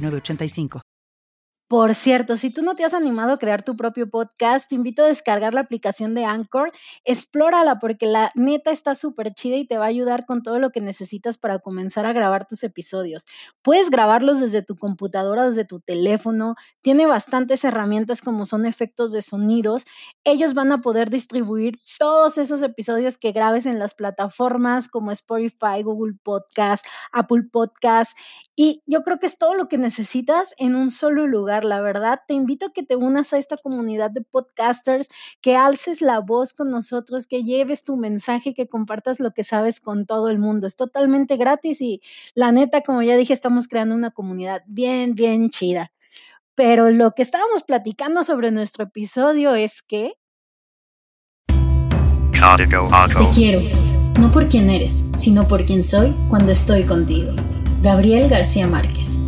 985. Por cierto, si tú no te has animado a crear tu propio podcast, te invito a descargar la aplicación de Anchor. Explórala porque la neta está súper chida y te va a ayudar con todo lo que necesitas para comenzar a grabar tus episodios. Puedes grabarlos desde tu computadora, desde tu teléfono. Tiene bastantes herramientas como son efectos de sonidos. Ellos van a poder distribuir todos esos episodios que grabes en las plataformas como Spotify, Google Podcast, Apple Podcast. Y yo creo que es todo lo que necesitas en un solo lugar la verdad, te invito a que te unas a esta comunidad de podcasters, que alces la voz con nosotros, que lleves tu mensaje, que compartas lo que sabes con todo el mundo. Es totalmente gratis y la neta, como ya dije, estamos creando una comunidad bien, bien chida. Pero lo que estábamos platicando sobre nuestro episodio es que... Te quiero, no por quien eres, sino por quien soy cuando estoy contigo. Gabriel García Márquez.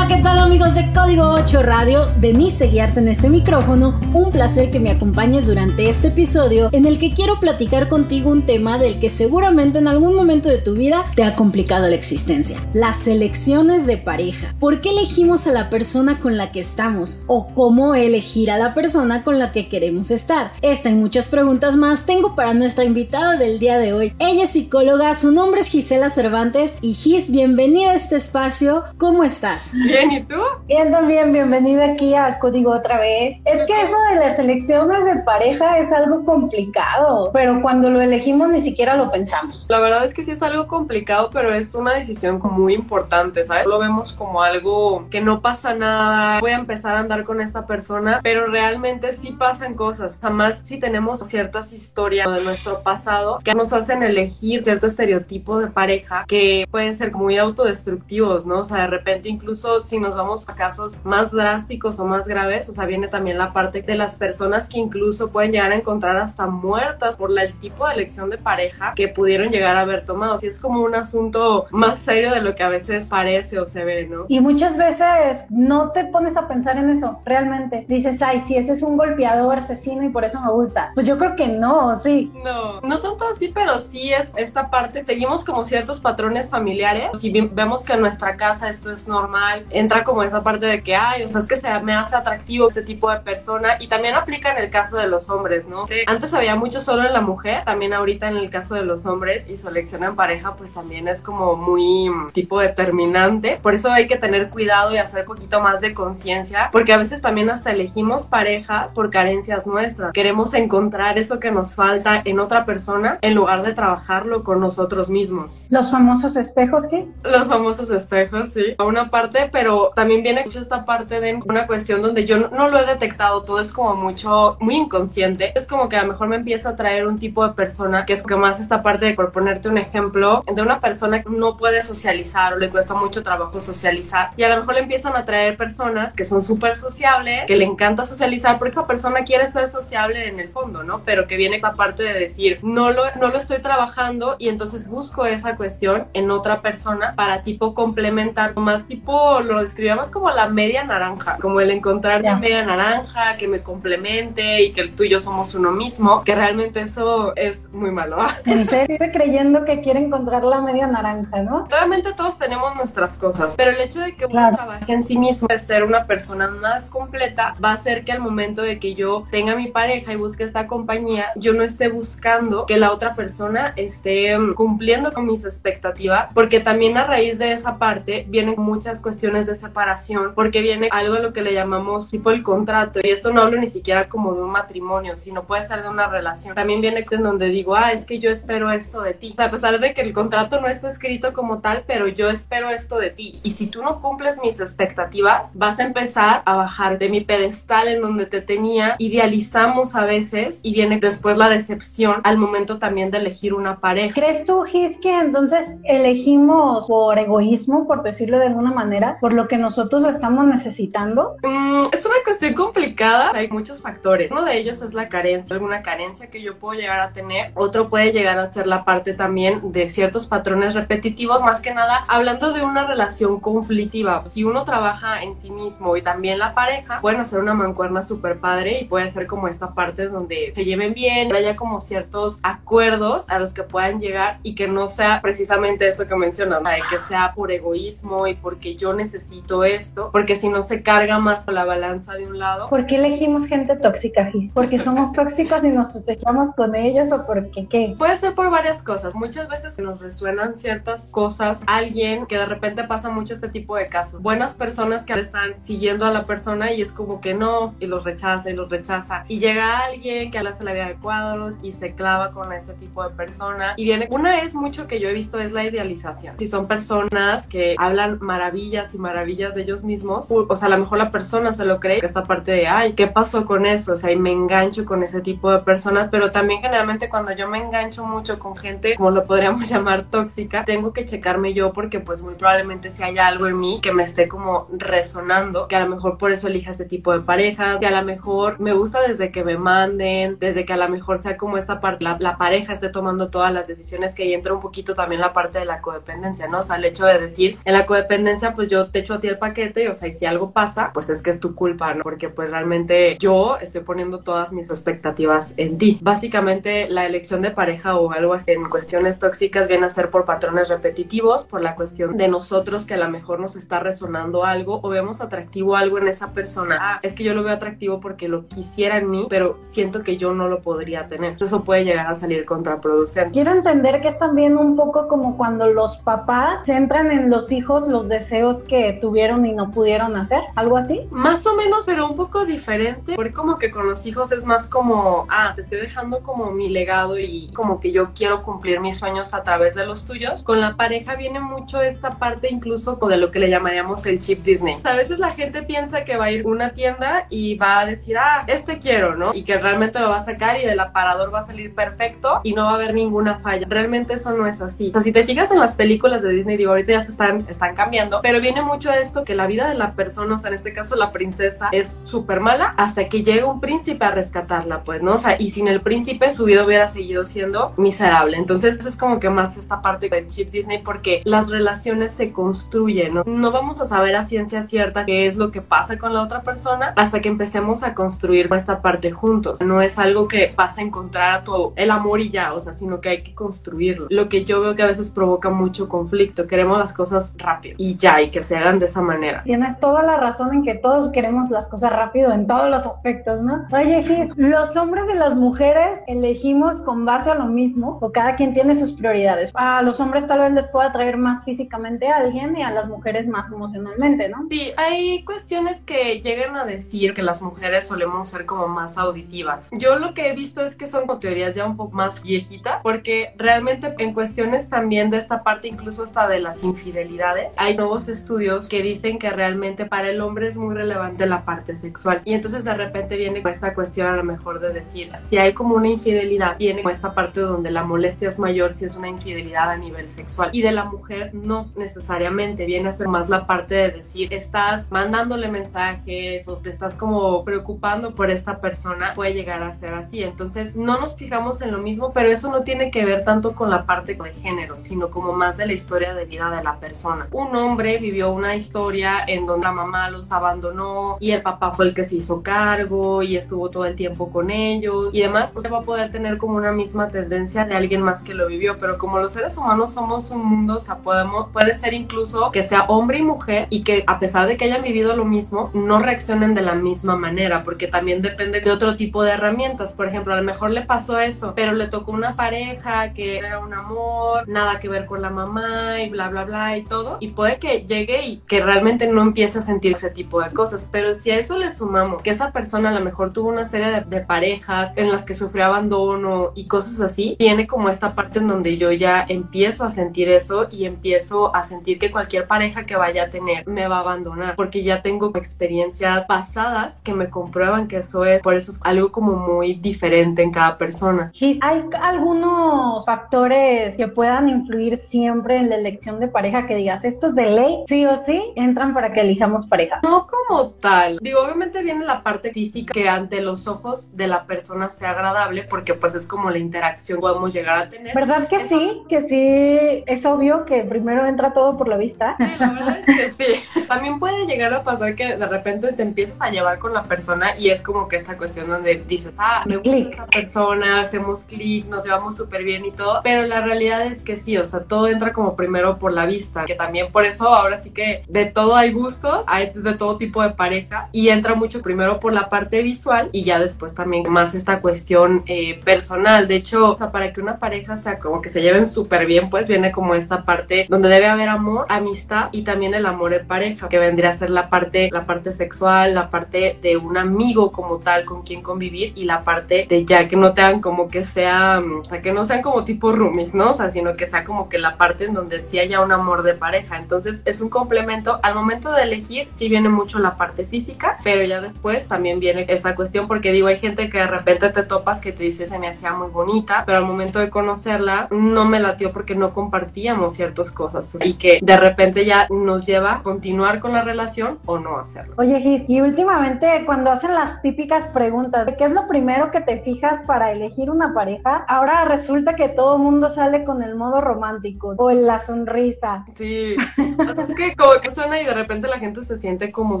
¿Qué tal amigos de Código 8 Radio? Denise Guiarte en este micrófono. Un placer que me acompañes durante este episodio en el que quiero platicar contigo un tema del que seguramente en algún momento de tu vida te ha complicado la existencia. Las elecciones de pareja. ¿Por qué elegimos a la persona con la que estamos? ¿O cómo elegir a la persona con la que queremos estar? Esta y muchas preguntas más tengo para nuestra invitada del día de hoy. Ella es psicóloga, su nombre es Gisela Cervantes y Gis, bienvenida a este espacio. ¿Cómo estás? ¿Y tú? Bien, también, bienvenida aquí a Código otra vez. Es que eso de las elecciones de pareja es algo complicado, pero cuando lo elegimos ni siquiera lo pensamos. La verdad es que sí es algo complicado, pero es una decisión muy importante, ¿sabes? Lo vemos como algo que no pasa nada, voy a empezar a andar con esta persona, pero realmente sí pasan cosas. Jamás si tenemos ciertas historias de nuestro pasado que nos hacen elegir cierto estereotipo de pareja que pueden ser muy autodestructivos, ¿no? O sea, de repente incluso si nos vamos a casos más drásticos o más graves, o sea, viene también la parte de las personas que incluso pueden llegar a encontrar hasta muertas por el tipo de elección de pareja que pudieron llegar a haber tomado. Así es como un asunto más serio de lo que a veces parece o se ve, ¿no? Y muchas veces no te pones a pensar en eso, realmente. Dices, ay, si ese es un golpeador, asesino y por eso me gusta. Pues yo creo que no, sí. No, no tanto así, pero sí es esta parte. Seguimos como ciertos patrones familiares. Si vemos que en nuestra casa esto es normal, entra como esa parte de que, ay, o sea, es que se me hace atractivo este tipo de persona y también aplica en el caso de los hombres, ¿no? antes había mucho solo en la mujer, también ahorita en el caso de los hombres y su elección en pareja pues también es como muy mm, tipo determinante, por eso hay que tener cuidado y hacer poquito más de conciencia, porque a veces también hasta elegimos parejas por carencias nuestras, queremos encontrar eso que nos falta en otra persona en lugar de trabajarlo con nosotros mismos. Los famosos espejos, ¿qué es? Los famosos espejos, sí. A una parte pero también viene mucho esta parte de una cuestión donde yo no, no lo he detectado, todo es como mucho, muy inconsciente. Es como que a lo mejor me empieza a traer un tipo de persona que es que más esta parte de, por ponerte un ejemplo, de una persona que no puede socializar o le cuesta mucho trabajo socializar y a lo mejor le empiezan a traer personas que son súper sociables, que le encanta socializar porque esa persona quiere ser sociable en el fondo, ¿no? Pero que viene esta parte de decir, no lo, no lo estoy trabajando y entonces busco esa cuestión en otra persona para tipo complementar, más tipo lo describíamos como la media naranja, como el encontrar la media naranja que me complemente y que el tuyo somos uno mismo, que realmente eso es muy malo. En serio, creyendo que quiere encontrar la media naranja, ¿no? Obviamente todos tenemos nuestras cosas, pero el hecho de que uno trabaje en sí mismo, de ser una persona más completa, va a hacer que al momento de que yo tenga mi pareja y busque esta compañía, yo no esté buscando que la otra persona esté mm, cumpliendo con mis expectativas, porque también a raíz de esa parte vienen muchas cuestiones de separación, porque viene algo a lo que le llamamos tipo el contrato, y esto no hablo ni siquiera como de un matrimonio, sino puede ser de una relación. También viene en donde digo, ah, es que yo espero esto de ti. A pesar de que el contrato no está escrito como tal, pero yo espero esto de ti. Y si tú no cumples mis expectativas, vas a empezar a bajar de mi pedestal en donde te tenía. Idealizamos a veces y viene después la decepción al momento también de elegir una pareja. ¿Crees tú, Gis, que entonces elegimos por egoísmo, por decirlo de alguna manera, por lo que nosotros estamos necesitando? Mm, es una cuestión complicada. Hay muchos factores. Uno de ellos es la carencia, alguna carencia que yo puedo llegar a tener. Otro puede llegar a ser la parte también de ciertos patrones repetitivos, más que nada hablando de una relación conflictiva. Si uno trabaja en sí mismo y también la pareja, pueden hacer una mancuerna súper padre y puede ser como esta parte donde se lleven bien, haya como ciertos acuerdos a los que puedan llegar y que no sea precisamente esto que mencionas, de que sea por egoísmo y porque yo necesito esto, porque si no se carga más la balanza de un lado. ¿Por qué elegimos gente tóxica, Gis? ¿Porque somos tóxicos y nos sospechamos con ellos o porque qué? Puede ser por varias cosas. Muchas veces nos resuenan ciertas cosas. Alguien que de repente pasa mucho este tipo de casos. Buenas personas que están siguiendo a la persona y es como que no, y los rechaza y los rechaza. Y llega alguien que hace la vida de cuadros y se clava con ese tipo de persona. Y viene, una es mucho que yo he visto es la idealización. Si son personas que hablan maravillas y maravillas de ellos mismos, o sea, a lo mejor la persona se lo cree, esta parte de, ay, ¿qué pasó con eso? O sea, y me engancho con ese tipo de personas, pero también generalmente cuando yo me engancho mucho con gente, como lo podríamos llamar tóxica, tengo que checarme yo porque pues muy probablemente si hay algo en mí que me esté como resonando, que a lo mejor por eso elija este tipo de parejas, que a lo mejor me gusta desde que me manden, desde que a lo mejor sea como esta parte, la, la pareja esté tomando todas las decisiones, que ahí entra un poquito también la parte de la codependencia, ¿no? O sea, el hecho de decir, en la codependencia pues yo te echo a ti el paquete, o sea, y si algo pasa, pues es que es tu culpa, ¿no? Porque pues realmente yo estoy poniendo todas mis expectativas en ti. Básicamente la elección de pareja o algo así en cuestiones tóxicas viene a ser por patrones repetitivos, por la cuestión de nosotros que a lo mejor nos está resonando algo o vemos atractivo algo en esa persona. Ah, es que yo lo veo atractivo porque lo quisiera en mí, pero siento que yo no lo podría tener. Eso puede llegar a salir contraproducente. Quiero entender que es también un poco como cuando los papás centran en los hijos los deseos que tuvieron y no pudieron hacer, algo así. Más o menos, pero un poco diferente, porque como que con los hijos es más como, ah, te estoy dejando como mi legado y como que yo quiero cumplir mis sueños a través de los tuyos. Con la pareja viene mucho esta parte incluso de lo que le llamaríamos el chip Disney. A veces la gente piensa que va a ir a una tienda y va a decir, ah, este quiero, ¿no? Y que realmente lo va a sacar y del aparador va a salir perfecto y no va a haber ninguna falla. Realmente eso no es así. O sea, si te fijas en las películas de Disney, digo, ahorita ya se están, están cambiando, pero viene mucho esto que la vida de la persona, o sea, en este caso la princesa, es súper mala hasta que llega un príncipe a rescatarla, pues, ¿no? O sea, y sin el príncipe su vida hubiera seguido siendo miserable. Entonces es como que más esta parte del chip Disney porque las relaciones se construyen, ¿no? No vamos a saber a ciencia cierta qué es lo que pasa con la otra persona hasta que empecemos a construir esta parte juntos. No es algo que vas a encontrar a el amor y ya, o sea, sino que hay que construirlo. Lo que yo veo que a veces provoca mucho conflicto. Queremos las cosas rápido y ya, y que se hagan de esa manera. Tienes toda la razón en que todos queremos las cosas rápido en todos los aspectos, ¿no? Oye, Gis, ¿los hombres y las mujeres elegimos con base a lo mismo o cada quien tiene sus prioridades? A los hombres tal vez les pueda atraer más físicamente a alguien y a las mujeres más emocionalmente, ¿no? Sí, hay cuestiones que llegan a decir que las mujeres solemos ser como más auditivas. Yo lo que he visto es que son como teorías ya un poco más viejitas, porque realmente en cuestiones también de esta parte, incluso hasta de las infidelidades, hay nuevos estudios que dicen que realmente para el hombre es muy relevante la parte sexual. Y entonces de repente viene esta cuestión a lo mejor de decir, si hay como una infidelidad, viene con esta parte donde la molestia es mayor si es una infidelidad a nivel sexual. Y de la mujer no necesariamente, viene a ser más la parte de decir, estás mandándole mensajes o te estás como preocupando por esta persona, puede llegar a ser así. Entonces no nos fijamos en lo mismo, pero eso no tiene que ver tanto con la parte de género, sino como más de la historia de vida de la persona. Un hombre vivió una historia en donde la mamá los abandonó y el papá fue el que se hizo cargo y estuvo todo el tiempo con ellos y demás, pues va a poder tener como una misma tendencia de alguien más que lo vivió, pero como los seres humanos somos un mundo, o sea, podemos, puede ser incluso que sea hombre y mujer y que a pesar de que hayan vivido lo mismo, no reaccionen de la misma manera, porque también depende de otro tipo de herramientas. Por ejemplo, a lo mejor le pasó eso, pero le tocó una pareja que era un amor, nada que ver con la mamá y bla, bla, bla y todo. Y puede que llegue y que realmente no empiece a sentir ese tipo de cosas. Pero si a eso le sumamos que esa persona a lo mejor tuvo una serie de, parejas en las que sufrió abandono y cosas así, tiene como esta parte en donde yo ya empiezo a sentir eso y empiezo a sentir que cualquier pareja que vaya a tener me va a abandonar porque ya tengo experiencias pasadas que me comprueban que eso es, por eso es algo como muy diferente en cada persona. ¿Hay algunos factores que puedan influir siempre en la elección de pareja que digas, estos de ley, sí o sí, entran para que elijamos pareja? No como tal. Digo, obviamente viene la parte física que ante los ojos de la persona sea agradable porque pues es como la interacción que podemos llegar a tener. ¿Verdad que sí? Que sí, es obvio que primero entra todo por la vista. Sí, la verdad es que sí. También puede llegar a pasar que de repente te empiezas a llevar con la persona y es como que esta cuestión donde dices, ah, me gusta esta persona, hacemos clic, nos llevamos súper bien y todo, pero la realidad es que sí, o sea, todo entra como primero por la vista, que también por eso ahora sí que de todo hay gustos, hay de todo tipo de pareja y entra mucho primero por la parte visual y ya después también más esta cuestión eh, personal. De hecho, o sea, para que una pareja sea como que se lleven súper bien, pues viene como esta parte donde debe haber amor, amistad y también el amor en pareja, que vendría a ser la parte, la parte sexual, la parte de un amigo como tal con quien convivir y la parte de ya que no te como que sea, o sea, que no sean como tipo roomies, ¿no? O sea, sino que sea como que la parte en donde sí haya un amor de pareja. Entonces es un complemento. Al momento de elegir sí viene mucho la parte física, pero ya después también viene esta cuestión porque digo, hay gente que de repente te topas que te dice se me hacía muy bonita, pero al momento de conocerla no me latió porque no compartíamos ciertas cosas y que de repente ya nos lleva a continuar con la relación o no hacerlo. Oye, Gis, y últimamente cuando hacen las típicas preguntas de qué es lo primero que te fijas para elegir una pareja, ahora resulta que todo mundo sale con el modo romántico o en la sonrisa. Sí, es que como que suena y de repente la gente se siente como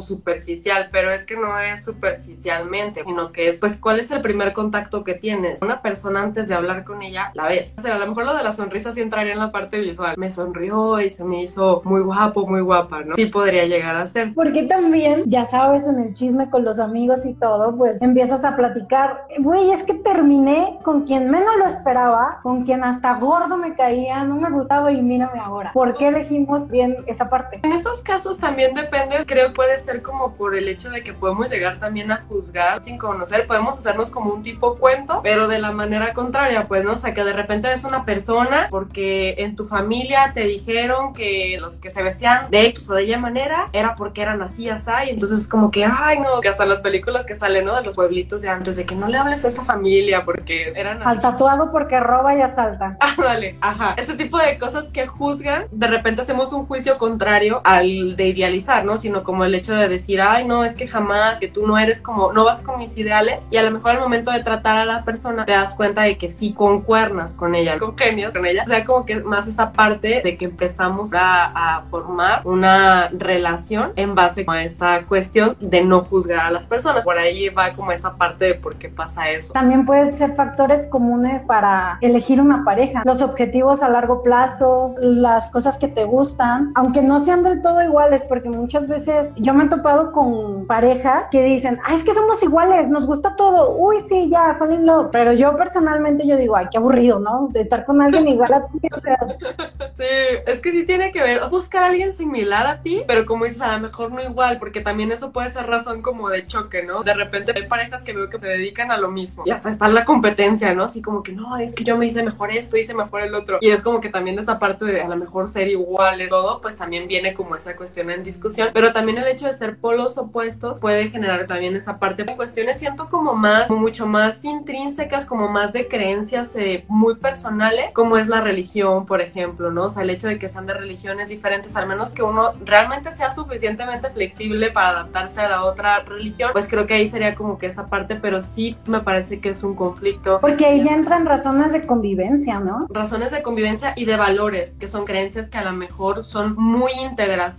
superficial, pero es que no es superficialmente, sino que es, pues, ¿cuál es el primer contacto que tienes? Una persona antes de hablar con ella, la ves. O sea, a lo mejor lo de la sonrisa sí entraría en la parte visual. Me sonrió y se me hizo muy guapo, muy guapa, ¿no? Sí podría llegar a ser. Porque también, ya sabes, en el chisme con los amigos y todo, pues empiezas a platicar, güey, es que terminé con quien menos lo esperaba, con quien hasta gordo me caía, no me gustaba y mírame ahora. ¿Por qué elegimos bien esa parte? En esos casos también depende, creo puede ser como por el hecho de que podemos llegar también a juzgar sin conocer, podemos hacernos como un tipo cuento, pero de la manera contraria, pues, ¿no? O sea, que de repente ves una persona porque en tu familia te dijeron que los que se vestían de X o de Y manera era porque eran así, así, y entonces es como que, ay, no, que hasta las películas que salen, ¿no? De los pueblitos de antes, de que no le hables a esa familia porque eran así. Al tatuado porque roba y asalta. Ah, dale, ajá. Ese tipo de cosas que juzgan, de repente hacemos un juicio contrario de idealizar, ¿no? Sino como el hecho de decir, ay, no, es que jamás, que tú no eres como, no vas con mis ideales, y a lo mejor al momento de tratar a la persona te das cuenta de que sí concuernas con ella, congenias con ella. O sea, como que más esa parte de que empezamos a, a formar una relación en base a esa cuestión de no juzgar a las personas. Por ahí va como esa parte de por qué pasa eso. También pueden ser factores comunes para elegir una pareja. Los objetivos a largo plazo, las cosas que te gustan, aunque no sean del todo iguales, porque muchas veces yo me he topado con parejas que dicen, ah, es que somos iguales, nos gusta todo, uy, sí, ya, fall. Pero yo personalmente yo digo, ay, qué aburrido, ¿no? De estar con alguien igual a ti, o sea. Sí, es que sí tiene que ver, buscar a alguien similar a ti, pero como dices, a lo mejor no igual, porque también eso puede ser razón como de choque, ¿no? De repente hay parejas que veo que se dedican a lo mismo y hasta está la competencia, ¿no? Así como que no, es que yo me hice mejor esto, hice mejor el otro. Y es como que también esa parte de a lo mejor ser iguales, todo, pues también viene como esa cuestión en discusión. Pero también el hecho de ser polos opuestos puede generar también esa parte de cuestiones, siento como más, mucho más intrínsecas, como más de creencias eh, muy personales, como es la religión, por ejemplo, ¿no? O sea, el hecho de que sean de religiones diferentes, al menos que uno realmente sea suficientemente flexible para adaptarse a la otra religión, pues creo que ahí sería como que esa parte, pero sí me parece que es un conflicto. Porque ahí ya entran razones de convivencia, ¿no? Razones de convivencia y de valores, que son creencias que a lo mejor son muy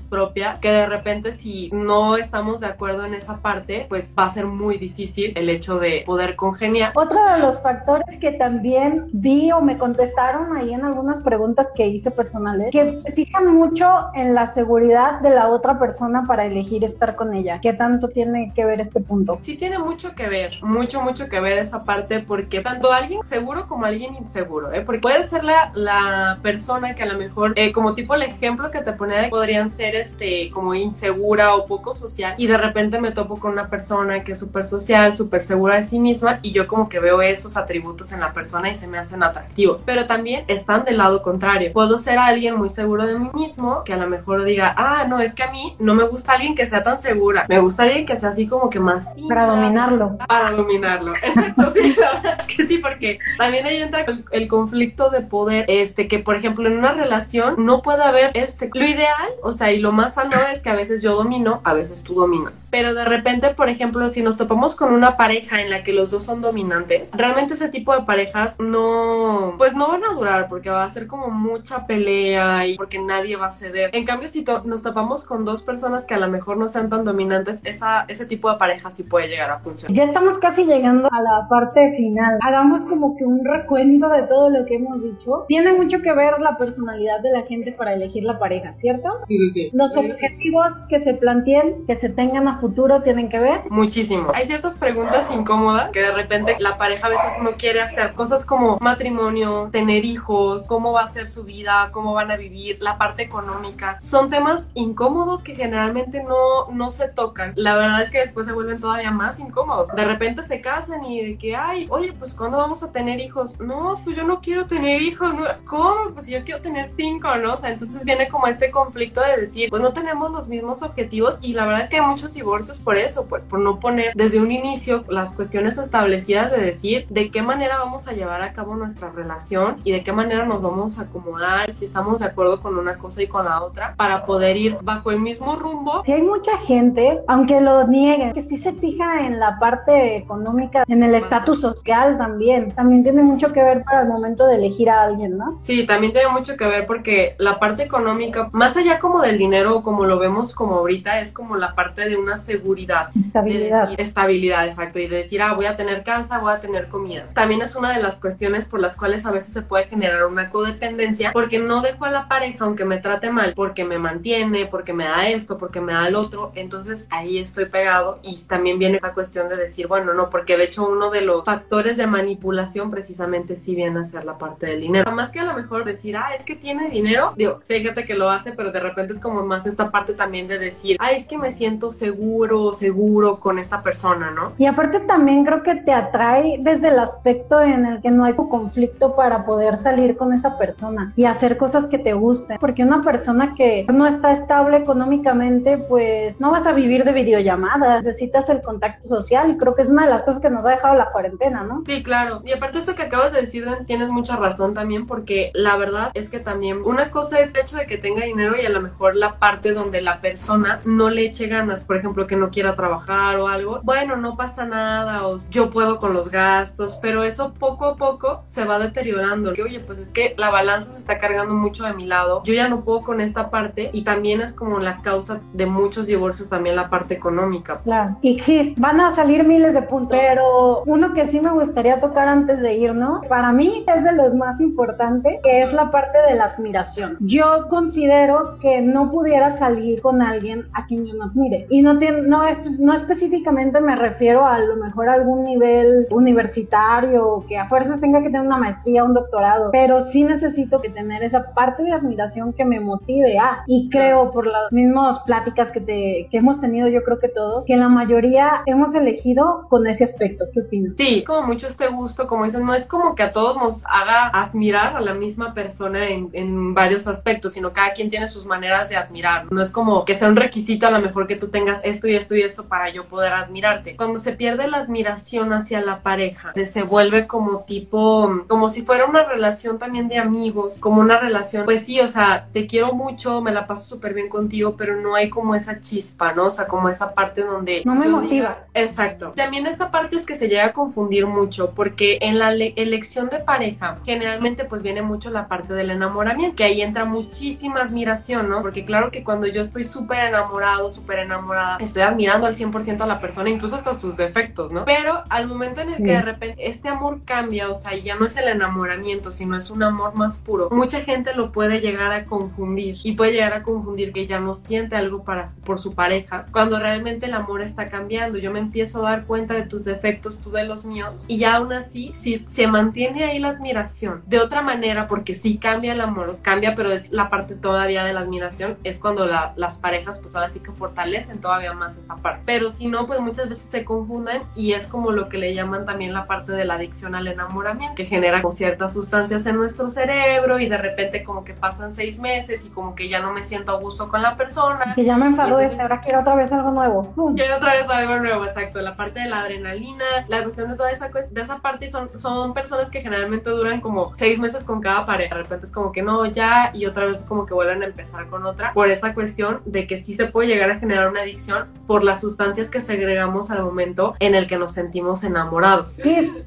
propias, que de repente si no estamos de acuerdo en esa parte, pues va a ser muy difícil el hecho de poder congeniar. Otro de los factores que también vi o me contestaron ahí en algunas preguntas que hice personales, que fijan mucho en la seguridad de la otra persona para elegir estar con ella. ¿Qué tanto tiene que ver este punto? Sí tiene mucho que ver, mucho, mucho que ver esa parte porque tanto alguien seguro como alguien inseguro, ¿eh? porque puede ser la, la persona que a lo mejor, eh, como tipo el ejemplo que te ponía, podrían ser este como insegura o poco social y de repente me topo con una persona que es súper social, súper segura de sí misma y yo como que veo esos atributos en la persona y se me hacen atractivos, pero también están del lado contrario. Puedo ser alguien muy seguro de mí mismo que a lo mejor diga, ah, no, es que a mí no me gusta alguien que sea tan segura, me gusta alguien que sea así como que más para dominarlo. Para dominarlo, exacto, sí, la verdad es que sí, porque también ahí entra el, el, conflicto de poder, este, que por ejemplo en una relación no puede haber, este, lo ideal, o sea, y lo más sano es que a veces yo domino, a veces tú dominas, pero de repente, por ejemplo, si nos topamos con una pareja en la que los dos son dominantes, realmente ese tipo de parejas no, pues no van a durar, porque va a ser como mucha pelea y porque nadie va a ceder. En cambio, si to nos topamos con dos personas que a lo mejor no sean tan dominantes, esa, ese tipo de pareja sí puede llegar a funcionar. Ya estamos casi llegando a la parte final. Hagamos como que un recuento de todo lo que hemos dicho. Tiene mucho que ver la personalidad de la gente para elegir la pareja, ¿cierto? Sí, sí, sí. Los objetivos que se planteen, que se tengan a futuro, tienen que ver. Muchísimo. Hay ciertas preguntas incómodas que de repente la pareja a veces no quiere hacer. Cosas como matrimonio, tener hijos, cómo va a ser su vida, cómo van a vivir, la parte económica. Son temas incómodos que generalmente no, no se tocan. La verdad es que después se vuelven todavía más incómodos. De repente se casan y de que, ay, oye, pues ¿cuándo vamos a tener hijos? No, pues yo no quiero tener hijos. No. ¿Cómo? Pues yo quiero tener cinco, ¿no? O sea, entonces viene como este conflicto de decir, pues no tenemos los mismos objetivos y la verdad es que hay muchos divorcios por eso, pues por no poner desde un inicio las cuestiones establecidas de decir de qué manera vamos a llevar a cabo nuestra relación y de qué manera nos vamos a acomodar, si estamos de acuerdo con una cosa y con la otra, para poder ir bajo el mismo rumbo. Si hay mucha gente, aunque lo nieguen, que sí se fija en la parte económica, en el estatus social también, también tiene mucho que ver para el momento de elegir a alguien, ¿no? Sí, también tiene mucho que ver porque la parte económica, más allá como del dinero, como lo vemos como ahorita, es como la parte de una seguridad. Estabilidad. De decir, estabilidad, exacto. Y de decir, ah, voy a tener casa, voy a tener comida. También es una de las cuestiones por las cuales a veces se puede generar una codependencia porque no dejo a la pareja, aunque me trate mal, porque me mantiene, porque me da esto, porque me da el otro. Entonces ahí estoy pegado y también viene esa cuestión de decir, bueno, no, porque de hecho uno de los factores de manipulación precisamente sí viene a ser la parte del dinero. Más que a lo mejor decir, ah, es que tiene dinero. Digo, sí hay gente que lo hace, pero de repente es como más esta parte también de decir, ah, es que me siento seguro, seguro con esta persona, ¿no? Y aparte también creo que te atrae desde el aspecto en el que no hay conflicto para poder salir con esa persona y hacer cosas que te gusten. Porque una persona que no está estable económicamente, pues no vas a vivir de videollamadas, necesitas el contacto social y creo que es una de las cosas que nos ha dejado la cuarentena, ¿no? Sí, claro. Y aparte esto que acabas de decir, tienes mucha razón también porque la verdad es que también una cosa es el hecho de que tenga dinero y a lo mejor la parte donde la persona no le eche ganas, por ejemplo, que no quiera trabajar o algo. Bueno, no pasa nada o yo puedo con los gastos, pero eso poco a poco se va deteriorando. Que oye, pues es que la balanza se está cargando mucho de mi lado. Yo ya no puedo con esta parte y también es como la causa de muchos divorcios también la parte económica. Claro. Y van a salir miles de puntos, pero uno que sí me gustaría tocar antes de irnos, para mí es de los más importantes, que es la parte de la admiración. Yo considero que no pudiera salir con alguien a quien yo no admire. Y no, tiene, no, es, no específicamente me refiero a, a lo mejor a algún nivel universitario, que a fuerzas tenga que tener una maestría, un doctorado, pero sí necesito que tener esa parte de admiración que me motive a. Y creo por las mismas pláticas que, te, que hemos tenido yo creo que todos, que la mayoría hemos elegido con ese aspecto. ¿Qué opinas? Sí, como mucho este gusto, como dices, no es como que a todos nos haga admirar a la misma persona en, en varios aspectos, sino cada quien tiene sus maneras de admirar. No es como que sea un requisito a lo mejor que tú tengas esto y esto y esto para yo poder admirarte. Cuando se pierde la admiración hacia la pareja, se vuelve como tipo, como si fuera una relación también de amigos, como una relación, pues sí, o sea, te quiero mucho, me la paso súper bien contigo, pero no hay como esa chispa, ¿no? O sea, como esa parte donde... No me motivas. exacto. También esta parte es que se llega a confundir mucho, porque en la elección de pareja, generalmente pues viene mucho la parte del enamoramiento, que ahí entra muchísima admiración, ¿no? Porque claro que cuando yo estoy súper enamorado, súper enamorada, estoy admirando al 100% a la persona, incluso hasta sus defectos, ¿no? Pero al momento en el que de repente este amor cambia, o sea, ya no es el enamoramiento, sino es un amor más puro, mucha gente lo puede llegar a confundir y puede llegar a confundir que ya no siente algo para, por su pareja, cuando realmente el amor está cambiando. Yo me empiezo a dar cuenta de tus defectos, tú de los míos, y ya aún así, si se mantiene ahí la admiración, de otra manera, porque sí cambia el amor, cambia, pero es la parte todavía de la admiración, es cuando las parejas, pues ahora sí que fortalecen todavía más esa parte. Pero si no, pues muchas veces se confunden y es como lo que le llaman también la parte de la adicción al enamoramiento, que genera ciertas sustancias en nuestro cerebro y de repente como que pasan seis meses y como que ya no me siento a gusto con la persona. Que ya me enfadó este, ahora quiero otra vez algo nuevo. Quiero otra vez algo nuevo, exacto. La parte de la adrenalina, la cuestión de toda esa, de esa parte son, son personas que generalmente duran como seis meses con cada pareja. De repente es como que no, ya, y otra vez como que vuelven a empezar con otra. Por esta cuestión de que sí se puede llegar a generar una adicción por las sustancias que segregamos al momento en el que nos sentimos enamorados.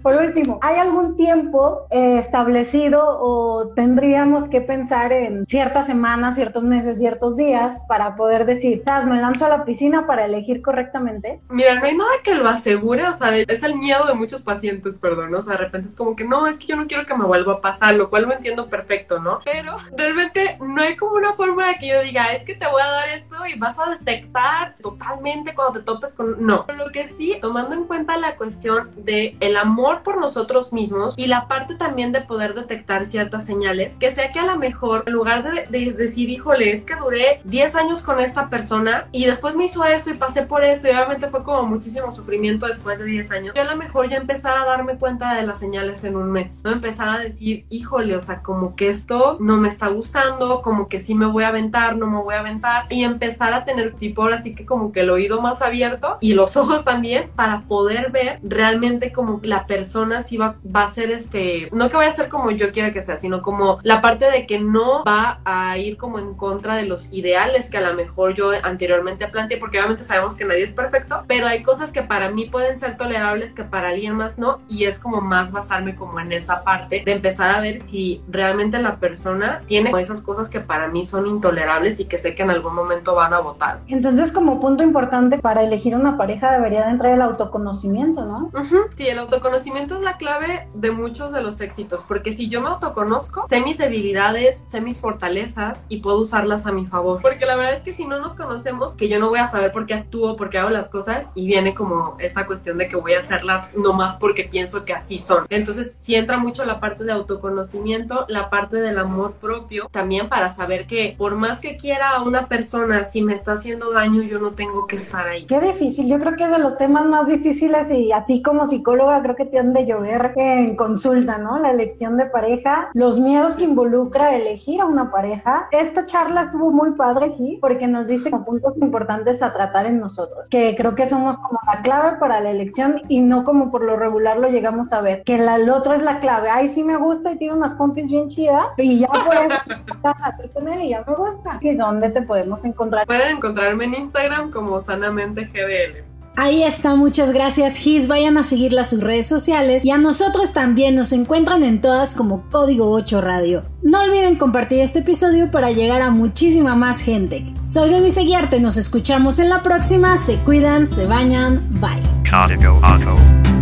Por último, ¿hay algún tiempo eh, establecido o tendríamos que pensar en ciertas semanas, ciertos meses, ciertos días para poder decir, ¿sabes? Me lanzo a la piscina para elegir correctamente. Mira, no hay nada que lo asegure, o sea, es el miedo de muchos pacientes, perdón, o sea, de repente es como que no, es que yo no quiero que me vuelva a pasar, lo cual lo entiendo perfecto, ¿no? Pero realmente no hay como una forma de que yo diga, es que te voy a dar esto y vas a detectar totalmente cuando te topes con... No, lo que sí, tomando en cuenta la cuestión de el amor por nosotros mismos y la parte también de poder detectar ciertas señales, que sea que a lo mejor en lugar de, de decir, híjole, es que duré 10 años con esta persona y después me hizo esto y pasé por esto y obviamente fue como muchísimo sufrimiento después de 10 años, yo a lo mejor ya empezar a darme cuenta de las señales en un mes, no empezar a decir, híjole, o sea, como que esto no me está gustando, como que sí me voy a aventar, no me voy a aventar y empezar a tener tipo ahora sí que como que el oído más abierto y los ojos también para poder ver realmente como la persona sí va, va a ser este, no que vaya a ser como yo quiera que sea, sino como la parte de que no va a ir como en contra de los ideales que a lo mejor yo anteriormente planteé, porque obviamente sabemos que nadie es perfecto, pero hay cosas que para mí pueden ser tolerables que para alguien más no y es como más basarme como en esa parte de empezar a ver si realmente la persona tiene esas cosas que para mí son intolerables y que sé que en algún momento van a votar. Entonces como punto importante para elegir una pareja debería de entrar el autoconocimiento, ¿no? Sí, el autoconocimiento es la clave de muchos de los éxitos, porque si yo me autoconozco, sé mis debilidades, sé mis fortalezas y puedo usarlas a mi favor. Porque la verdad es que si no nos conocemos, que yo no voy a saber por qué actúo, por qué hago las cosas y viene como esa cuestión de que voy a hacerlas nomás porque pienso que así son. Entonces, si entra mucho la parte de autoconocimiento, la parte del amor propio, también para saber que por más que quiera a una persona, si me está haciendo daño, yo no tengo que estar ahí. Qué difícil, yo creo que es de los temas más difíciles y a ti como psicóloga creo que te han de llover en consulta, ¿no? La elección de pareja, los miedos que involucra elegir a una pareja. Esta charla estuvo muy padre, Gis, porque nos dice como puntos importantes a tratar en nosotros, que creo que somos como la clave para la elección y no como por lo regular lo llegamos a ver, que la, el otro es la clave. Ay, sí me gusta y tiene unas pompis bien chidas y ya por eso con él y ya me gusta. ¿Y dónde te podemos encontrar? Pueden encontrarme en Instagram como sanamente GDL. Ahí está, muchas gracias Gis, vayan a seguirla a sus redes sociales y a nosotros también nos encuentran en todas como Código 8 Radio. No olviden compartir este episodio para llegar a muchísima más gente. Soy Denise Guiarte, nos escuchamos en la próxima, se cuidan, se bañan, bye. Código 8.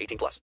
18 plus.